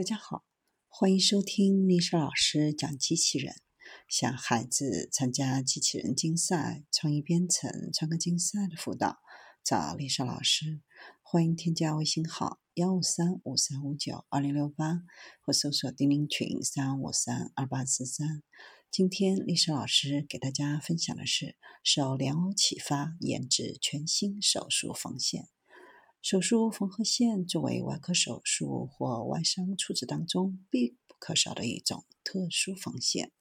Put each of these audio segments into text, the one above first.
大家好，欢迎收听丽莎老师讲机器人。想孩子参加机器人竞赛、创意编程、创客竞赛的辅导，找丽莎老师。欢迎添加微信号幺五三五三五九二零六八，或搜索钉钉群三五三二八四三。今天丽莎老师给大家分享的是受莲藕启发研制全新手术缝线。手术缝合线作为外科手术或外伤处置当中必不可少的一种特殊缝线，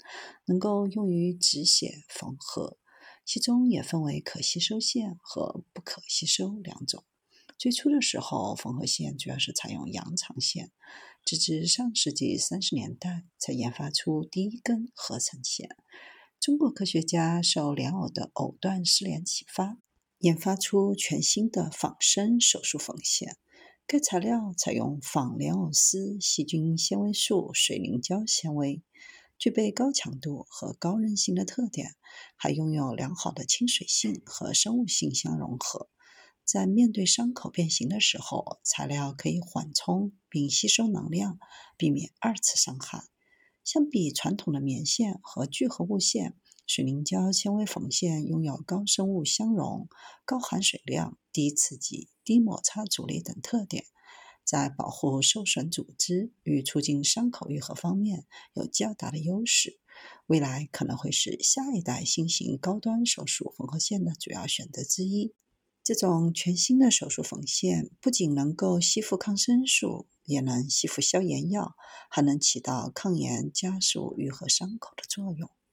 能够用于止血缝合，其中也分为可吸收线和不可吸收两种。最初的时候，缝合线主要是采用羊肠线，直至上世纪三十年代才研发出第一根合成线。中国科学家受莲藕的藕断丝连启发，研发出全新的仿生手术缝线。该材料采用仿莲藕丝细菌纤维素水凝胶纤维，具备高强度和高韧性的特点，还拥有良好的亲水性和生物性相融合。在面对伤口变形的时候，材料可以缓冲并吸收能量，避免二次伤害。相比传统的棉线和聚合物线，水凝胶纤维缝线拥有高生物相容、高含水量、低刺激、低摩擦阻力等特点，在保护受损组织与促进伤口愈合方面有较大的优势。未来可能会是下一代新型高端手术缝合线的主要选择之一。这种全新的手术缝线不仅能够吸附抗生素，也能吸附消炎药，还能起到抗炎、加速愈合伤口的作用。